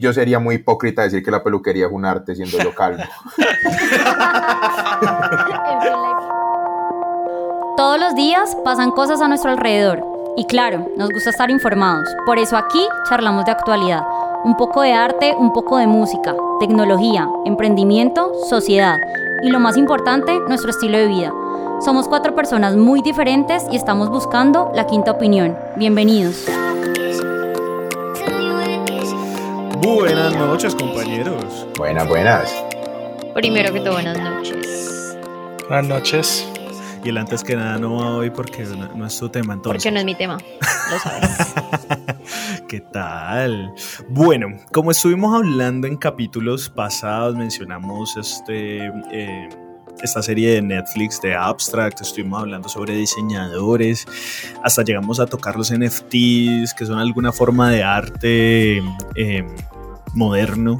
yo sería muy hipócrita decir que la peluquería es un arte siendo yo calvo. Todos los días pasan cosas a nuestro alrededor y claro, nos gusta estar informados. Por eso aquí charlamos de actualidad. Un poco de arte, un poco de música, tecnología, emprendimiento, sociedad y lo más importante, nuestro estilo de vida. Somos cuatro personas muy diferentes y estamos buscando la quinta opinión. Bienvenidos. Buenas noches, compañeros. Buenas, buenas. Primero que todo, buenas noches. Buenas noches. Y el antes que nada no va hoy porque no, es tu tema entonces. Porque no es mi tema, lo sabes. ¿Qué tal? Bueno, como estuvimos hablando en capítulos pasados, mencionamos este... Eh, esta serie de Netflix de Abstract, estuvimos hablando sobre diseñadores, hasta llegamos a tocar los NFTs, que son alguna forma de arte eh, moderno.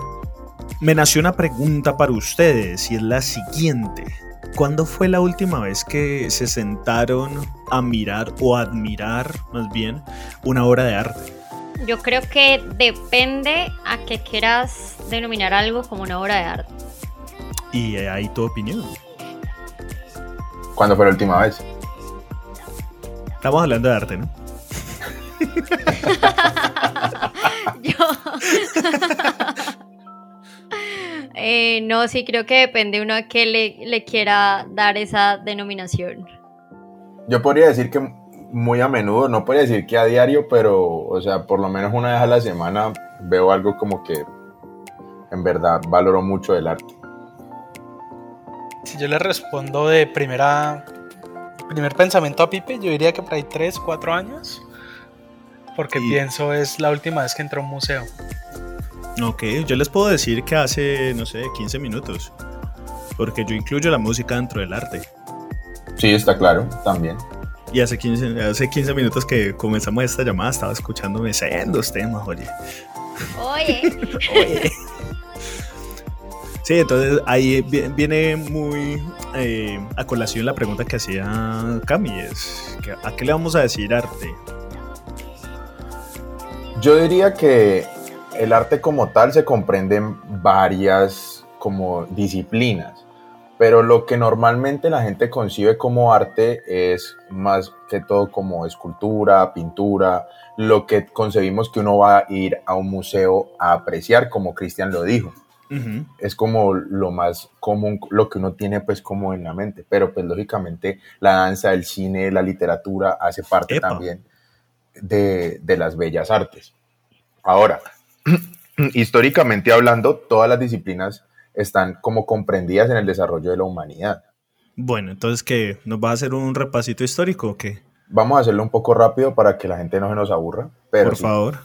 Me nació una pregunta para ustedes y es la siguiente. ¿Cuándo fue la última vez que se sentaron a mirar o admirar, más bien, una obra de arte? Yo creo que depende a que quieras denominar algo como una obra de arte. Y ahí tu opinión. ¿Cuándo fue la última vez? Estamos hablando de arte, ¿no? Yo. Eh, no, sí, creo que depende uno a qué le, quiera dar esa denominación. Yo podría decir que muy a menudo, no podría decir que a diario, pero, o sea, por lo menos una vez a la semana veo algo como que en verdad valoro mucho el arte. Si yo le respondo de primera, primer pensamiento a Pipe, yo diría que por ahí 3, 4 años, porque pienso es la última vez que entré a un museo. Ok, yo les puedo decir que hace, no sé, 15 minutos. Porque yo incluyo la música dentro del arte. Sí, está claro, también. Y hace 15, hace 15 minutos que comenzamos esta llamada estaba escuchándome sendos temas, oye. Oye. oye. Sí, entonces ahí viene muy eh, a colación la pregunta que hacía Cami, es, ¿a qué le vamos a decir arte? Yo diría que el arte como tal se comprende en varias como disciplinas, pero lo que normalmente la gente concibe como arte es más que todo como escultura, pintura, lo que concebimos que uno va a ir a un museo a apreciar, como Cristian lo dijo. Es como lo más común, lo que uno tiene pues como en la mente, pero pues lógicamente la danza, el cine, la literatura hace parte también de, de las bellas artes. Ahora, históricamente hablando, todas las disciplinas están como comprendidas en el desarrollo de la humanidad. Bueno, entonces, ¿qué? ¿Nos va a hacer un repasito histórico o qué? Vamos a hacerlo un poco rápido para que la gente no se nos aburra. Pero Por favor.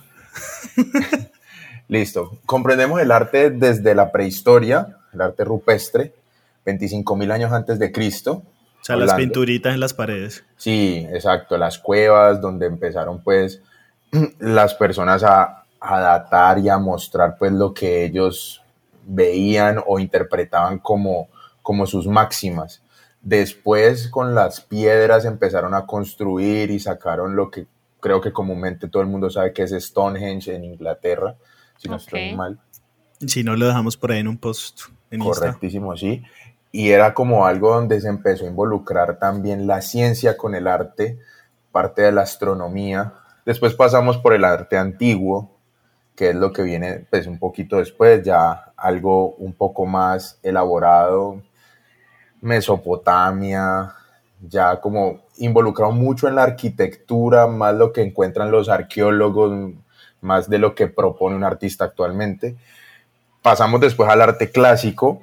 Listo. Comprendemos el arte desde la prehistoria, el arte rupestre, 25.000 años antes de Cristo. O sea, las pinturitas en las paredes. Sí, exacto. Las cuevas donde empezaron pues las personas a a datar y a mostrar pues lo que ellos veían o interpretaban como, como sus máximas. Después con las piedras empezaron a construir y sacaron lo que creo que comúnmente todo el mundo sabe que es Stonehenge en Inglaterra, si no estoy mal. Si no, lo dejamos por ahí en un post. Correctísimo, sí. Y era como algo donde se empezó a involucrar también la ciencia con el arte, parte de la astronomía. Después pasamos por el arte antiguo, que es lo que viene pues un poquito después, ya algo un poco más elaborado, Mesopotamia, ya como involucrado mucho en la arquitectura, más lo que encuentran los arqueólogos, más de lo que propone un artista actualmente. Pasamos después al arte clásico,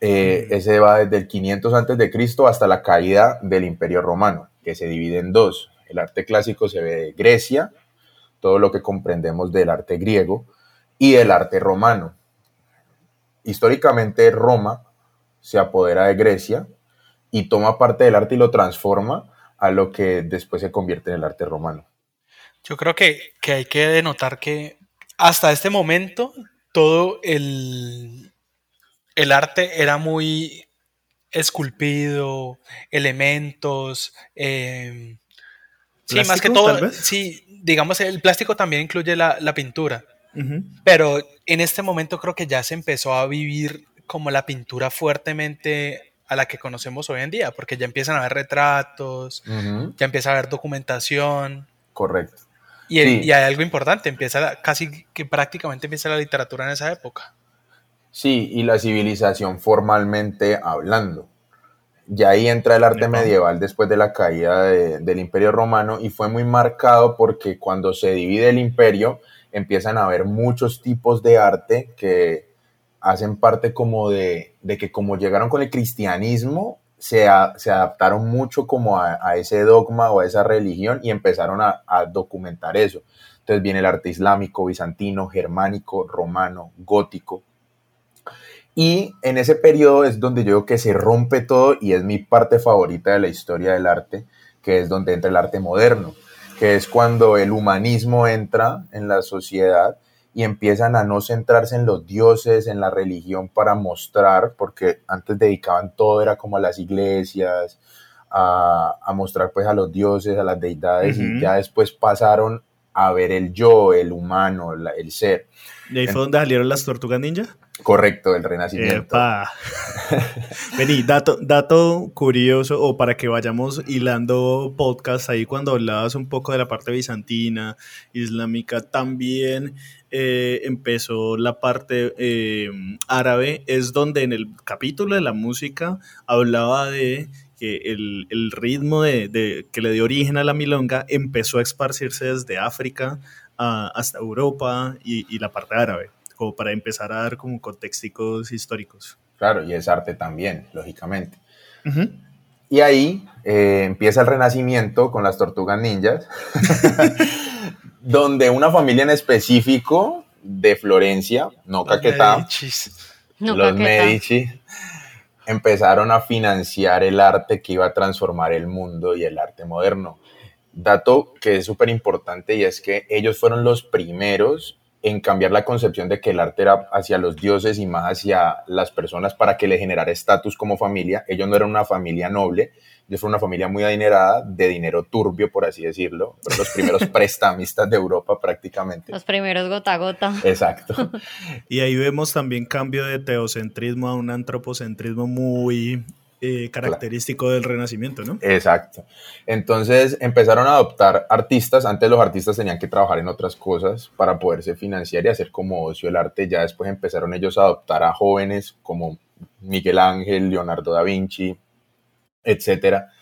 eh, ese va desde el 500 antes de Cristo hasta la caída del Imperio Romano, que se divide en dos. El arte clásico se ve de Grecia, todo lo que comprendemos del arte griego y el arte romano. Históricamente Roma se apodera de Grecia y toma parte del arte y lo transforma a lo que después se convierte en el arte romano. Yo creo que, hay que denotar que hasta este momento todo el, el arte era muy esculpido, elementos, eh, sí, más que todo, sí, digamos, el plástico también incluye la, pintura. Pero en este momento creo que ya se empezó a vivir como la pintura fuertemente a la que conocemos hoy en día, porque ya empiezan a haber retratos, ya empieza a haber documentación. Correcto. Y, y, hay algo importante, empieza casi que prácticamente empieza la literatura en esa época. Sí, y la civilización formalmente hablando. Ya ahí entra el arte medieval después de la caída del Imperio Romano y fue muy marcado porque cuando se divide el imperio empiezan a haber muchos tipos de arte que hacen parte como de, que como llegaron con el cristianismo, se, se adaptaron mucho como a, ese dogma o a esa religión y empezaron a, a documentar eso. Entonces viene el arte islámico, bizantino, germánico, romano, gótico y en ese periodo es donde yo digo que se rompe todo y es mi parte favorita de la historia del arte, que es donde entra el arte moderno, que es cuando el humanismo entra en la sociedad y empiezan a no centrarse en los dioses, en la religión para mostrar, porque antes dedicaban todo, era como a las iglesias, a, mostrar pues a los dioses, a las deidades, y ya después pasaron a ver el yo, el humano, el ser. ¿Y ahí fue donde salieron las tortugas ninja? Correcto, el renacimiento. Vení, dato, dato curioso, o para que vayamos hilando podcast ahí cuando hablabas un poco de la parte bizantina, islámica, también eh, empezó la parte eh, árabe, es donde en el capítulo de la música hablaba de que el, ritmo de, que le dio origen a la milonga empezó a esparcirse desde África hasta Europa y, y la parte árabe como para empezar a dar como contextos históricos. Claro, y es arte también, lógicamente. Y ahí eh, empieza el renacimiento con las tortugas ninjas, donde una familia en específico de Florencia, no Caquetá, los Medici, empezaron a financiar el arte que iba a transformar el mundo y el arte moderno. Dato que es súper importante y es que ellos fueron los primeros en cambiar la concepción de que el arte era hacia los dioses y más hacia las personas para que le generara estatus como familia. Ellos no eran una familia noble, ellos fueron una familia muy adinerada, de dinero turbio, por así decirlo. Fueron los primeros prestamistas de Europa prácticamente. Los primeros gota a gota. Exacto. y ahí vemos también cambio de teocentrismo a un antropocentrismo muy eh, característico del Renacimiento, ¿no? Exacto. Entonces empezaron a adoptar artistas. Antes los artistas tenían que trabajar en otras cosas para poderse financiar y hacer como ocio el arte. Ya después empezaron ellos a adoptar a jóvenes como Miguel Ángel, Leonardo da Vinci, etcétera.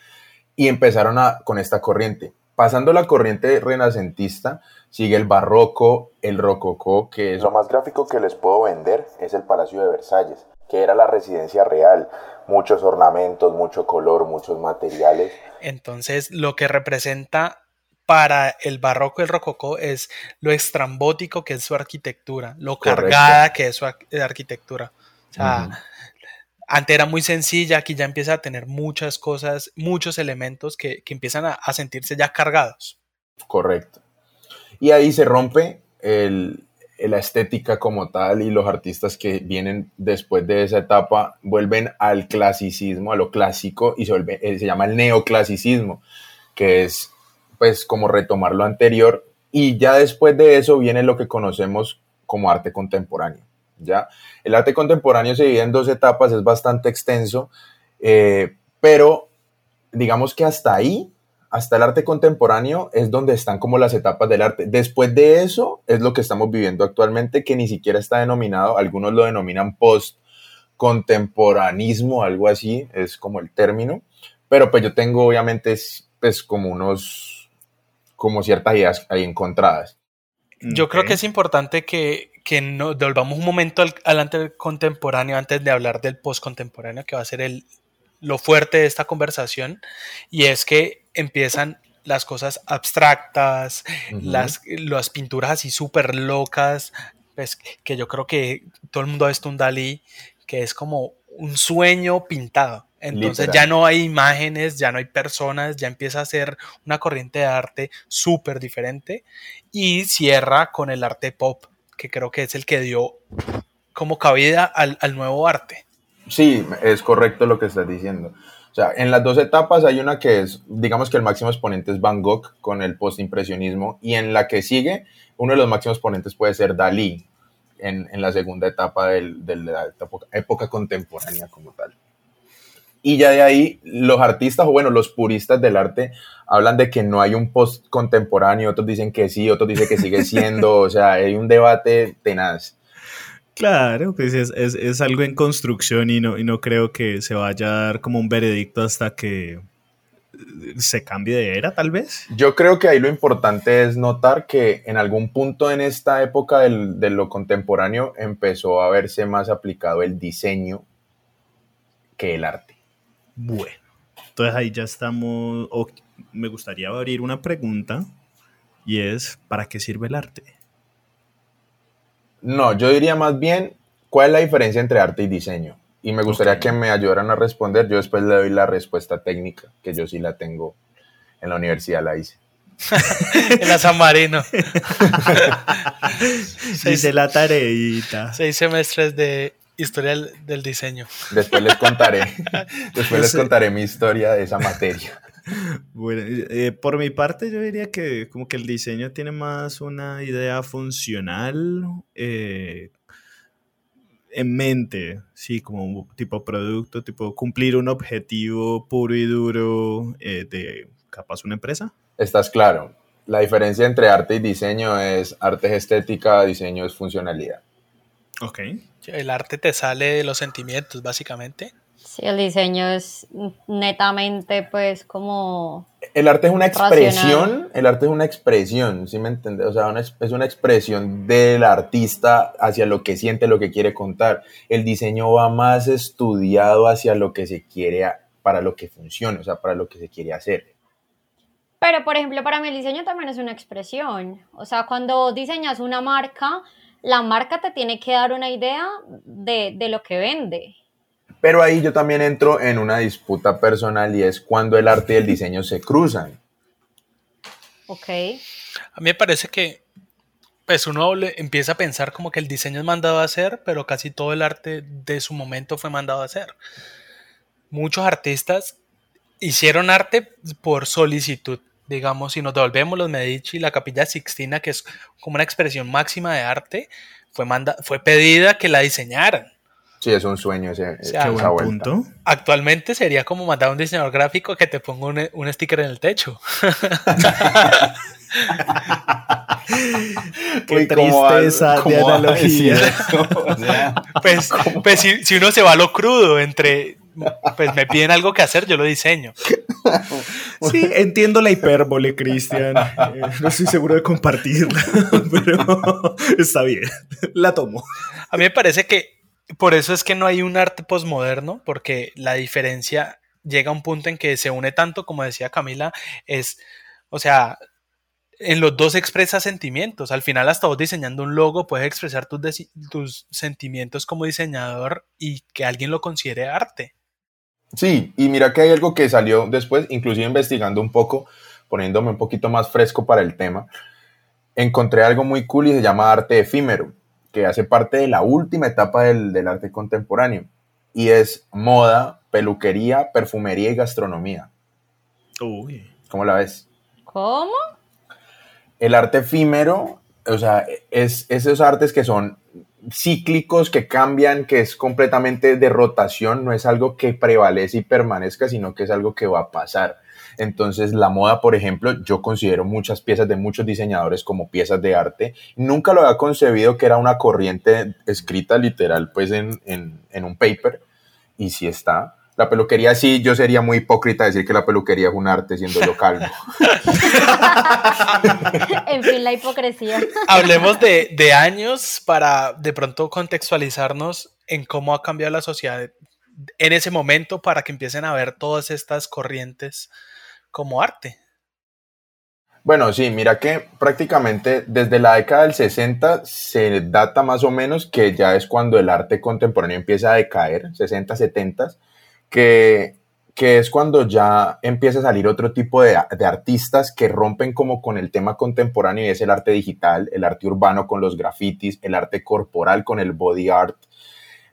Y empezaron a, con esta corriente. Pasando la corriente renacentista, sigue el barroco, el rococó, que es lo más gráfico que les puedo vender, es el Palacio de Versalles que era la residencia real, muchos ornamentos, mucho color, muchos materiales. Entonces, lo que representa para el barroco y el rococó es lo estrambótico que es su arquitectura, lo cargada que es su arquitectura. O sea, antes era muy sencilla, aquí ya empieza a tener muchas cosas, muchos elementos que, que empiezan a, a sentirse ya cargados. Correcto. Y ahí se rompe el, la estética como tal y los artistas que vienen después de esa etapa vuelven al clasicismo, a lo clásico y se, eh, se llama el neoclasicismo, que es pues como retomar lo anterior y ya después de eso viene lo que conocemos como arte contemporáneo. ¿Ya? El arte contemporáneo se divide en dos etapas, es bastante extenso, eh, pero digamos que hasta ahí hasta el arte contemporáneo es donde están como las etapas del arte. Después de eso es lo que estamos viviendo actualmente, que ni siquiera está denominado, algunos lo denominan post-contemporanismo, algo así, es como el término. Pero pues yo tengo obviamente pues como unos, como ciertas ideas ahí encontradas. Yo creo que es importante que, que nos devolvamos un momento al, al arte contemporáneo antes de hablar del post-contemporáneo, que va a ser el, lo fuerte de esta conversación, y es que empiezan las cosas abstractas, las, las pinturas así súper locas, pues, que yo creo que todo el mundo ha visto un Dalí, que es como un sueño pintado. Entonces ya no hay imágenes, ya no hay personas, ya empieza a ser una corriente de arte súper diferente y cierra con el arte pop, que creo que es el que dio como cabida al, al nuevo arte. Sí, es correcto lo que estás diciendo O sea, en las dos etapas hay una que es, digamos que el máximo exponente es Van Gogh con el postimpresionismo y en la que sigue, uno de los máximos exponentes puede ser Dalí en, la segunda etapa de la época, contemporánea como tal. Y ya de ahí los artistas, o bueno, los puristas del arte hablan de que no hay un post contemporáneo, otros dicen que sí, otros dicen que sigue siendo, o sea, hay un debate tenaz. Claro, pues es, es, algo en construcción y no, y no creo que se vaya a dar como un veredicto hasta que se cambie de era, tal vez. Yo creo que ahí lo importante es notar que en algún punto en esta época de lo contemporáneo empezó a verse más aplicado el diseño que el arte. Bueno, entonces ahí ya estamos, me gustaría abrir una pregunta y es, ¿para qué sirve el arte? No, yo diría más bien, ¿cuál es la diferencia entre arte y diseño? Y me gustaría que me ayudaran a responder. Yo después le doy la respuesta técnica, que yo sí la tengo en la universidad, la hice. en la San Marino. Dice la tareita. Seis semestres de historia del diseño. Después les contaré. después les contaré mi historia de esa materia. Bueno, eh, por mi parte yo diría que como que el diseño tiene más una idea funcional eh, en mente, sí, como tipo producto, tipo cumplir un objetivo puro y duro eh, de capaz una empresa. Estás claro. La diferencia entre arte y diseño es arte es estética, diseño es funcionalidad. Ok. El arte te sale de los sentimientos, básicamente. Sí, el diseño es netamente pues como... El arte es una expresión, el arte es una expresión, ¿sí me entiendes? O sea, es una expresión del artista hacia lo que siente, lo que quiere contar. El diseño va más estudiado hacia lo que se quiere, para lo que funcione, o sea, para lo que se quiere hacer. Pero, por ejemplo, para mí el diseño también es una expresión. O sea, cuando diseñas una marca, la marca te tiene que dar una idea de, de lo que vende. Pero ahí yo también entro en una disputa personal y es cuando el arte y el diseño se cruzan. Ok. A mí me parece que pues uno empieza a pensar como que el diseño es mandado a hacer, pero casi todo el arte de su momento fue mandado a hacer. Muchos artistas hicieron arte por solicitud. Digamos, si nos devolvemos los Medici, la Capilla Sixtina, que es como una expresión máxima de arte, fue, manda fue pedida que la diseñaran. Sí, es un sueño ese, punto. Actualmente sería como mandar a un diseñador gráfico que te ponga un, sticker en el techo. Qué tristeza de analogía. pues, pues si, uno se va a lo crudo entre pues me piden algo que hacer, yo lo diseño. Sí, entiendo la hipérbole, Cristian. Eh, no estoy seguro de compartirla, pero está bien. La tomo. A mí me parece que por eso es que no hay un arte posmoderno, porque la diferencia llega a un punto en que se une tanto, como decía Camila, es, o sea, en los dos expresa sentimientos. Al final, hasta vos diseñando un logo, puedes expresar tus, tus sentimientos como diseñador y que alguien lo considere arte. Sí, y mira que hay algo que salió después, inclusive investigando un poco, poniéndome un poquito más fresco para el tema, encontré algo muy cool y se llama arte efímero que hace parte de la última etapa del, arte contemporáneo y es moda, peluquería, perfumería y gastronomía. Uy. ¿Cómo la ves? ¿Cómo? El arte efímero, o sea, es, esos artes que son cíclicos, que cambian, que es completamente de rotación, no es algo que prevalece y permanezca, sino que es algo que va a pasar. Entonces, la moda, por ejemplo, yo considero muchas piezas de muchos diseñadores como piezas de arte. Nunca lo había concebido que era una corriente escrita literal, pues en, un paper, y sí está. La peluquería sí, yo sería muy hipócrita decir que la peluquería es un arte siendo yo calvo. en fin, la hipocresía. Hablemos de, de, años para de pronto contextualizarnos en cómo ha cambiado la sociedad en ese momento para que empiecen a ver todas estas corrientes como arte. Bueno, sí, mira que prácticamente desde la década del 60 se data más o menos que ya es cuando el arte contemporáneo empieza a decaer, 60, 70, que, que es cuando ya empieza a salir otro tipo de, de, artistas que rompen como con el tema contemporáneo y es el arte digital, el arte urbano con los grafitis, el arte corporal con el body art,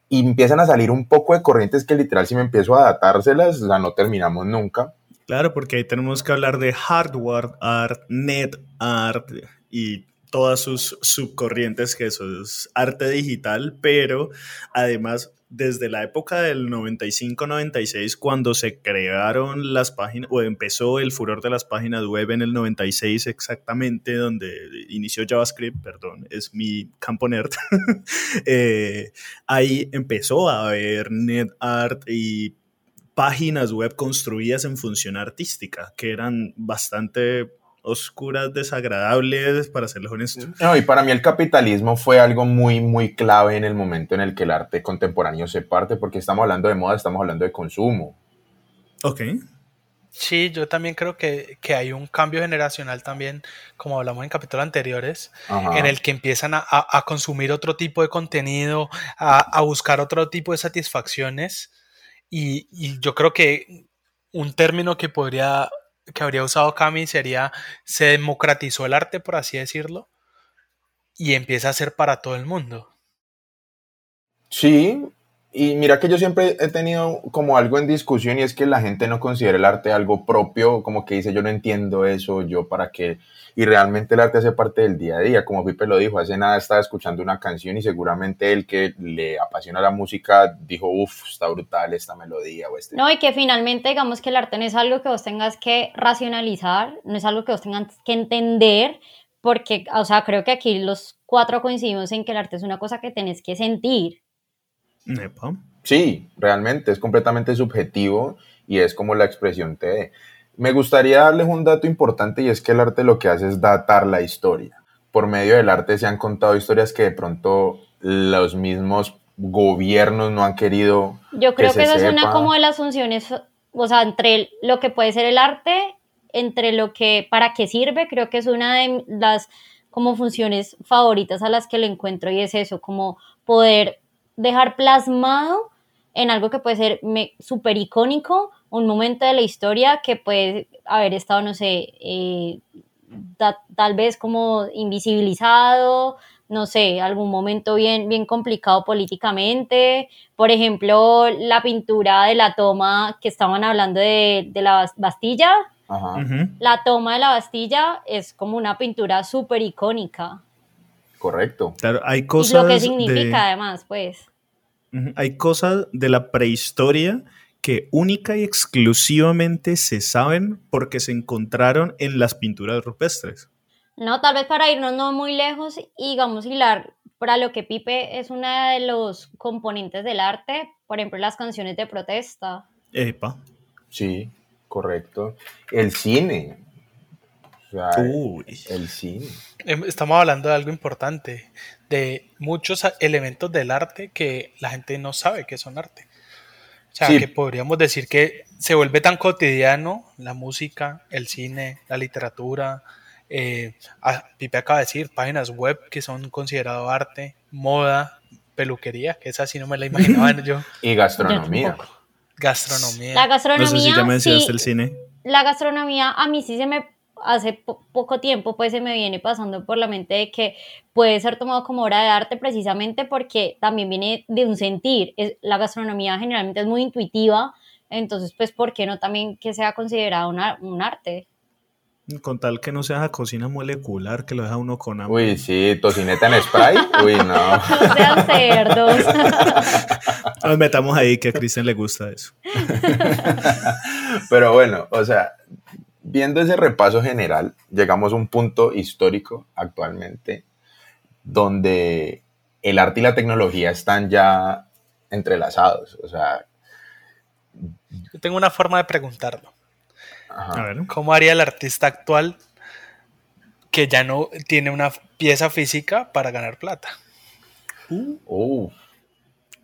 y empiezan a salir un poco de corrientes que literal si me empiezo a adaptárselas, la no terminamos nunca. Claro, porque ahí tenemos que hablar de hardware art, net art y todas sus subcorrientes, que eso es arte digital, pero además desde la época del 95-96, cuando se crearon las páginas, o empezó el furor de las páginas web en el 96 exactamente, donde inició JavaScript, perdón, es mi campo nerd, eh, ahí empezó a haber NetArt y páginas web construidas en función artística, que eran bastante oscuras, desagradables, para serles honestos. No, y para mí el capitalismo fue algo muy, muy clave en el momento en el que el arte contemporáneo se parte, porque estamos hablando de moda, estamos hablando de consumo. Ok. Sí, yo también creo que, hay un cambio generacional también, como hablamos en capítulos anteriores, en el que empiezan a, consumir otro tipo de contenido, a, buscar otro tipo de satisfacciones. Y, y, yo creo que un término que podría que habría usado Cami sería, se democratizó el arte, por así decirlo, y empieza a ser para todo el mundo. Sí, y mira que yo siempre he tenido como algo en discusión y es que la gente no considera el arte algo propio, como que dice yo no entiendo eso, yo para qué. Y realmente el arte hace parte del día a día, como Pipe lo dijo, hace nada estaba escuchando una canción y seguramente el que le apasiona la música dijo, uff, está brutal esta melodía o este. No, y que finalmente digamos que el arte no es algo que vos tengas que racionalizar, no es algo que vos tengas que entender, porque, o sea, creo que aquí los cuatro coincidimos en que el arte es una cosa que tenés que sentir Sí, realmente es completamente subjetivo y es como la expresión te dé. Me gustaría darles un dato importante y es que el arte lo que hace es datar la historia. Por medio del arte se han contado historias que de pronto los mismos gobiernos no han querido. Yo creo que, esa es una como de las funciones, o sea, entre lo que puede ser el arte, entre lo que, para qué sirve, creo que es una de las como funciones favoritas a las que le encuentro y es eso, como poder dejar plasmado en algo que puede ser súper icónico, un momento de la historia que puede haber estado, no sé, eh, tal vez como invisibilizado, no sé, algún momento bien, bien complicado políticamente. Por ejemplo, la pintura de la toma que estaban hablando de, la Bastilla. La toma de la Bastilla es como una pintura súper icónica. Correcto. Claro, hay cosas. Y lo que significa además, pues. Hay cosas de la prehistoria que única y exclusivamente se saben porque se encontraron en las pinturas rupestres. No, tal vez para irnos no muy lejos y digamos hilar para lo que Pipe es uno de los componentes del arte, por ejemplo las canciones de protesta. Epa. Sí, correcto. El cine. el cine. Em, estamos hablando de algo importante de muchos elementos del arte que la gente no sabe que son arte. O sea, que podríamos decir que se vuelve tan cotidiano la música, el cine, la literatura. Eh, Pipe acaba de decir páginas web que son considerados arte, moda, peluquería, que esa sí no me la imaginaba yo. Y gastronomía. Gastronomía. La gastronomía. No sé si ya mencionaste el cine. La gastronomía a mí sí se me hace poco tiempo pues se me viene pasando por la mente de que puede ser tomado como obra de arte precisamente porque también viene de un sentir. Es, la gastronomía generalmente es muy intuitiva, entonces pues ¿por qué no también que sea considerado un arte? Con tal que no sea cocina molecular, que lo deja uno con hambre. Uy, sí, tocineta en spray. Uy, no. No sean cerdos. Nos metamos ahí, que a Cristian le gusta eso. Pero bueno, o sea, viendo ese repaso general, llegamos a un punto histórico actualmente donde el arte y la tecnología están ya entrelazados. O sea. Yo tengo una forma de preguntarlo. ¿Cómo haría el artista actual que ya no tiene una pieza física para ganar plata? Uh.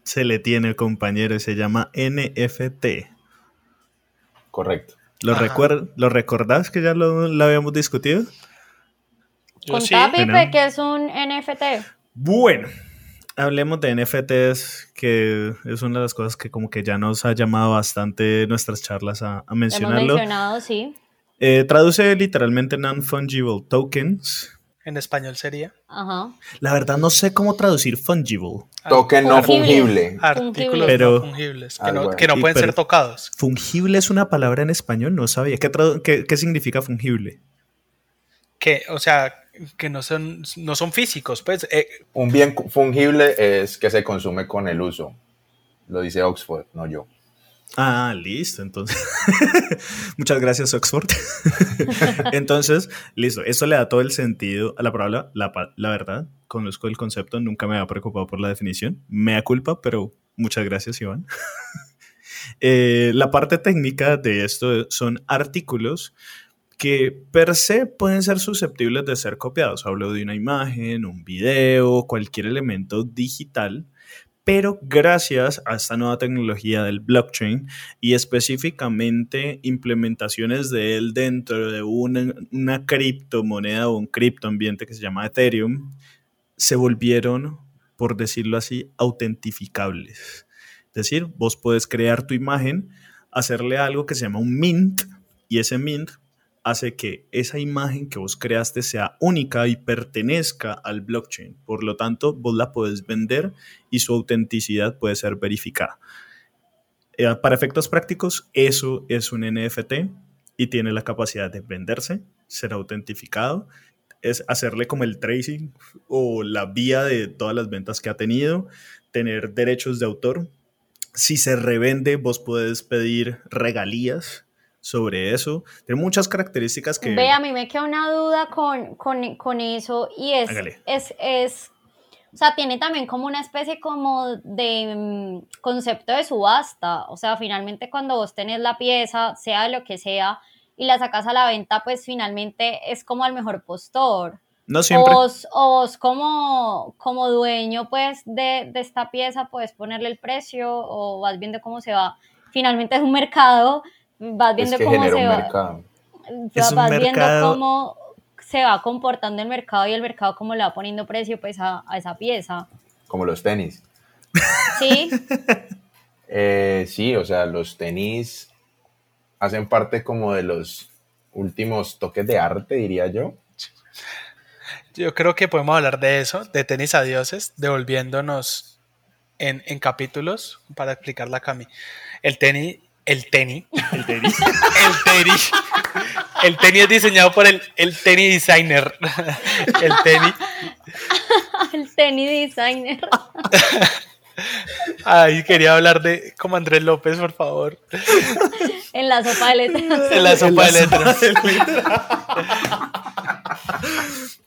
Se le tiene, compañero, y se llama NFT. Correcto. ¿Lo, ¿Lo recordás que ya lo, habíamos discutido? Contá, Pipe, que es un NFT. Bueno, hablemos de NFTs, que es una de las cosas que como que ya nos ha llamado bastante nuestras charlas a, a mencionarlo. Hemos mencionado, sí. Eh, traduce literalmente non-fungible tokens, en español sería. Ajá. La verdad no sé cómo traducir fungible. Token no fungible. Artículos Pero- no fungibles, que Ah, no, bueno. que no Y pueden pero- ser tocados. ¿Fungible es una palabra en español? No sabía. ¿Qué, tradu- qué- qué significa fungible? Que, o sea, que no son, no son físicos, pues. eh, Un bien fungible es que se consume con el uso. Lo dice Oxford, no yo. Ah, listo, entonces. Muchas gracias, Oxford. entonces, listo. Esto le da todo el sentido a la palabra, la, la verdad. Conozco el concepto, nunca me había preocupado por la definición. Me da culpa, pero muchas gracias, Iván. Eh, la parte técnica de esto son artículos que per se pueden ser susceptibles de ser copiados. Hablo de una imagen, un video, cualquier elemento digital, pero gracias a esta nueva tecnología del blockchain y específicamente implementaciones de él dentro de una, una criptomoneda o un criptoambiente que se llama Ethereum, se volvieron, por decirlo así, autentificables. Es decir, vos puedes crear tu imagen, hacerle algo que se llama un mint y ese mint hace que esa imagen que vos creaste sea única y pertenezca al blockchain. Por lo tanto, vos la puedes vender y su autenticidad puede ser verificada. Eh, para efectos prácticos, eso es un NFT y tiene la capacidad de venderse, ser autentificado, es hacerle como el tracing o la vía de todas las ventas que ha tenido, tener derechos de autor. Si se revende, vos puedes pedir regalías sobre eso. Tiene muchas características que... Ve, a mí me queda una duda con, con, con eso y es, Hágale. es, es, o sea, tiene también como una especie como de mm, concepto de subasta, o sea, finalmente cuando vos tenés la pieza, sea lo que sea, y la sacas a la venta, pues finalmente es como al mejor postor. No siempre. O, vos- o vos como, como dueño pues de, de esta pieza puedes ponerle el precio o vas viendo cómo se va. Finalmente es un mercado, vas Es viendo que cómo se un va mercado. Es un vas mercado- viendo cómo se va comportando el mercado y el mercado cómo le va poniendo precio pues a, a esa pieza. Como los tenis. ¿Sí? Eh, sí, o sea, los tenis hacen parte como de los últimos toques de arte, diría yo. Yo creo que podemos hablar de eso, de tenis a dioses, devolviéndonos en, en capítulos para explicarla a Cami. El tenis, el tenis, El tenis. el tenis, el tenis es diseñado por el, el tenis designer. El tenis, el tenis designer. ay, quería hablar de como Andrés López, por favor. en la sopa de letras. En la sopa de letras.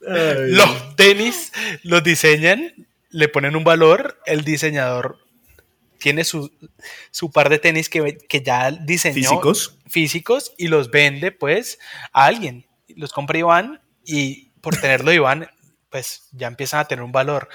Los tenis los diseñan, le ponen un valor, el diseñador tiene su, su par de tenis que, que ya diseñó Físicos. físicos y los vende pues a alguien. Los compra Iván y por tenerlo Iván pues ya empiezan a tener un valor.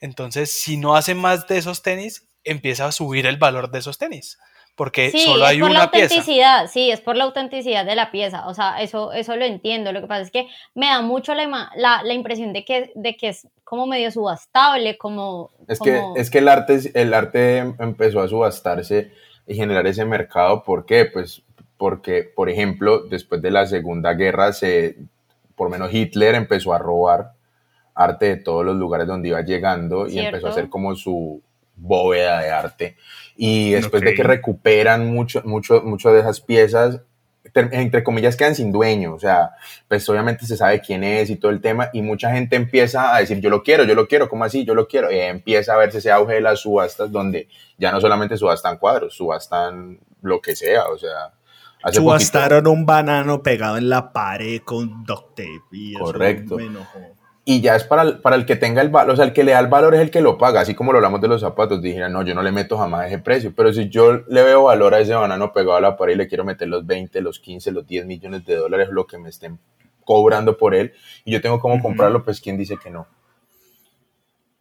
Entonces si no hacen más de esos tenis, empieza a subir el valor de esos tenis. Porque Sí, solo es hay por la una pieza. autenticidad, sí, es por la autenticidad de la pieza, o sea, eso, eso lo entiendo, lo que pasa es que me da mucho la, la, la impresión de que, de que es como medio subastable, como... Es que, como- es que el, arte, el arte empezó a subastarse y generar ese mercado. ¿Por qué? Pues porque, por ejemplo, después de la Segunda Guerra, se, por lo menos Hitler empezó a robar arte de todos los lugares donde iba llegando y empezó a hacer como su bóveda de arte. Y después de que recuperan mucho, mucho, mucho de esas piezas, entre comillas, quedan sin dueño. O sea, pues obviamente se sabe quién es y todo el tema. Y mucha gente empieza a decir, yo lo quiero, yo lo quiero, ¿cómo así? Yo lo quiero. Y empieza a verse ese auge de las subastas donde ya no solamente subastan cuadros, subastan lo que sea. O sea, hace poquito- Subastaron un banano pegado en la pared con duct tape. Y eso Correcto. me enojó. Y ya es para el, para el que tenga el valor, o sea, el que le da el valor es el que lo paga, así como lo hablamos de los zapatos, dijeran, no, yo no le meto jamás ese precio, pero si yo le veo valor a ese banano pegado a la pared y le quiero meter los 20, los 15, los 10 millones de dólares, lo que me estén cobrando por él, y yo tengo cómo comprarlo, pues quién dice que no.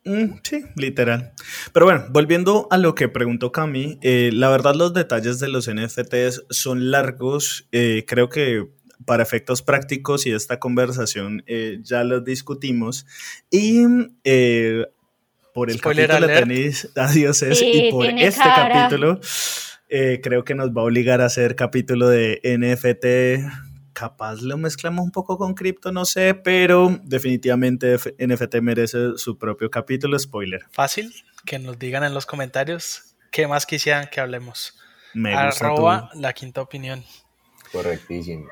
Mm, sí, literal. Pero bueno, volviendo a lo que preguntó Cami, eh, la verdad los detalles de los NFTs son largos. eh, creo que para efectos prácticos y esta conversación eh, ya los discutimos. Y eh, por el Spoiler capítulo alert. tenéis adioses Sí, y por este cara. capítulo eh, creo que nos va a obligar a hacer capítulo de NFT capaz lo mezclamos un poco con cripto, no sé, pero definitivamente NFT merece su propio capítulo, spoiler. Fácil, que nos digan en los comentarios qué más quisieran que hablemos. Me Arroba la quinta opinión. Correctísimo.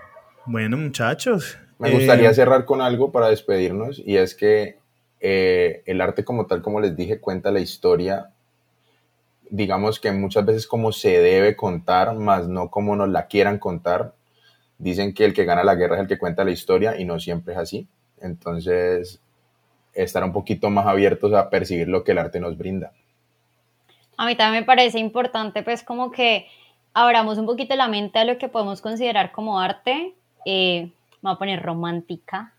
Bueno, muchachos. Me gustaría eh, cerrar con algo para despedirnos y es que eh, el arte como tal, como les dije, cuenta la historia, digamos que muchas veces como se debe contar, más no como nos la quieran contar. Dicen que el que gana la guerra es el que cuenta la historia y no siempre es así. Entonces, estar un poquito más abiertos a percibir lo que el arte nos brinda. A mí también me parece importante, pues, como que abramos un poquito la mente a lo que podemos considerar como arte. Eh, me voy a poner romántica,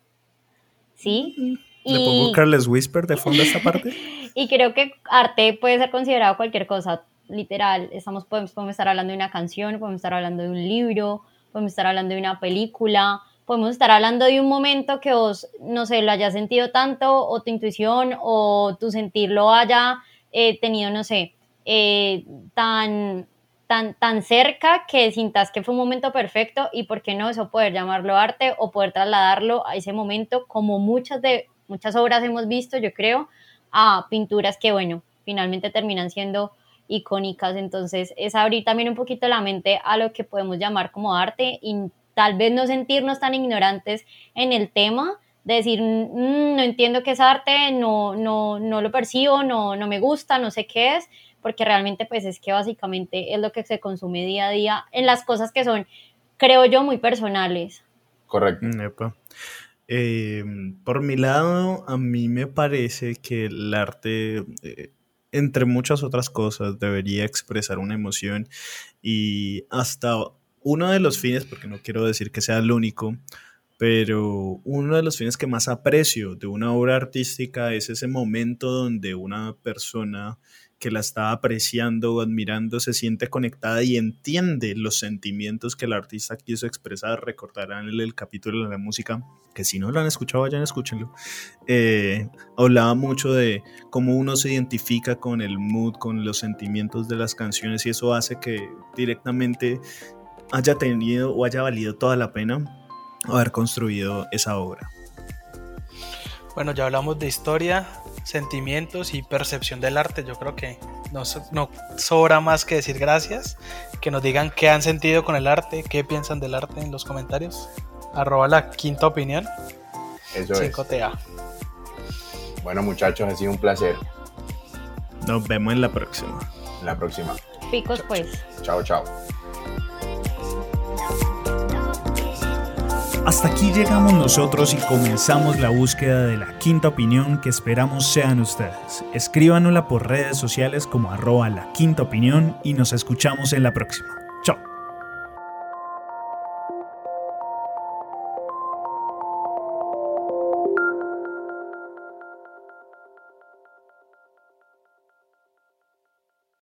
¿sí? ¿Le pongo Carles Whisper de fondo a esta parte? y creo que arte puede ser considerado cualquier cosa, literal. Estamos, podemos, podemos estar hablando de una canción, podemos estar hablando de un libro, podemos estar hablando de una película, podemos estar hablando de un momento que vos, no sé, lo hayas sentido tanto, o tu intuición, o tu sentir lo haya eh, tenido, no sé, eh, tan, tan, tan cerca que sintas que fue un momento perfecto y por qué no eso poder llamarlo arte o poder trasladarlo a ese momento como muchas de muchas obras hemos visto, yo creo, a pinturas que, bueno, finalmente terminan siendo icónicas. Entonces, es abrir también un poquito la mente a lo que podemos llamar como arte y tal vez no sentirnos tan ignorantes en el tema, de decir, mm, no entiendo qué es arte, no, no, no lo percibo, no, no me gusta, no sé qué es, porque realmente pues es que básicamente es lo que se consume día a día en las cosas que son, creo yo, muy personales. Correcto. Eh, por mi lado, a mí me parece que el arte, eh, entre muchas otras cosas, debería expresar una emoción y hasta uno de los fines, porque no quiero decir que sea el único, pero uno de los fines que más aprecio de una obra artística es ese momento donde una persona que la está apreciando o admirando se siente conectada y entiende los sentimientos que el artista quiso expresar. Recordarán el, el capítulo de la música, que si no lo han escuchado, vayan, escúchenlo. Eh, hablaba mucho de cómo uno se identifica con el mood, con los sentimientos de las canciones y eso hace que directamente haya tenido o haya valido toda la pena haber construido esa obra. Bueno, ya hablamos de historia, sentimientos y percepción del arte. Yo creo que no, no, sobra más que decir gracias. Que nos digan qué han sentido con el arte, qué piensan del arte en los comentarios. Arroba la quinta opinión. Eso 5TA. Bueno, muchachos, ha sido un placer. Nos vemos en la próxima. En la próxima. Picos, pues. Chao, chao. Hasta aquí llegamos nosotros y comenzamos la búsqueda de la quinta opinión que esperamos sean ustedes. Escríbanosla por redes sociales como arroba la quinta opinión y nos escuchamos en la próxima. Chao.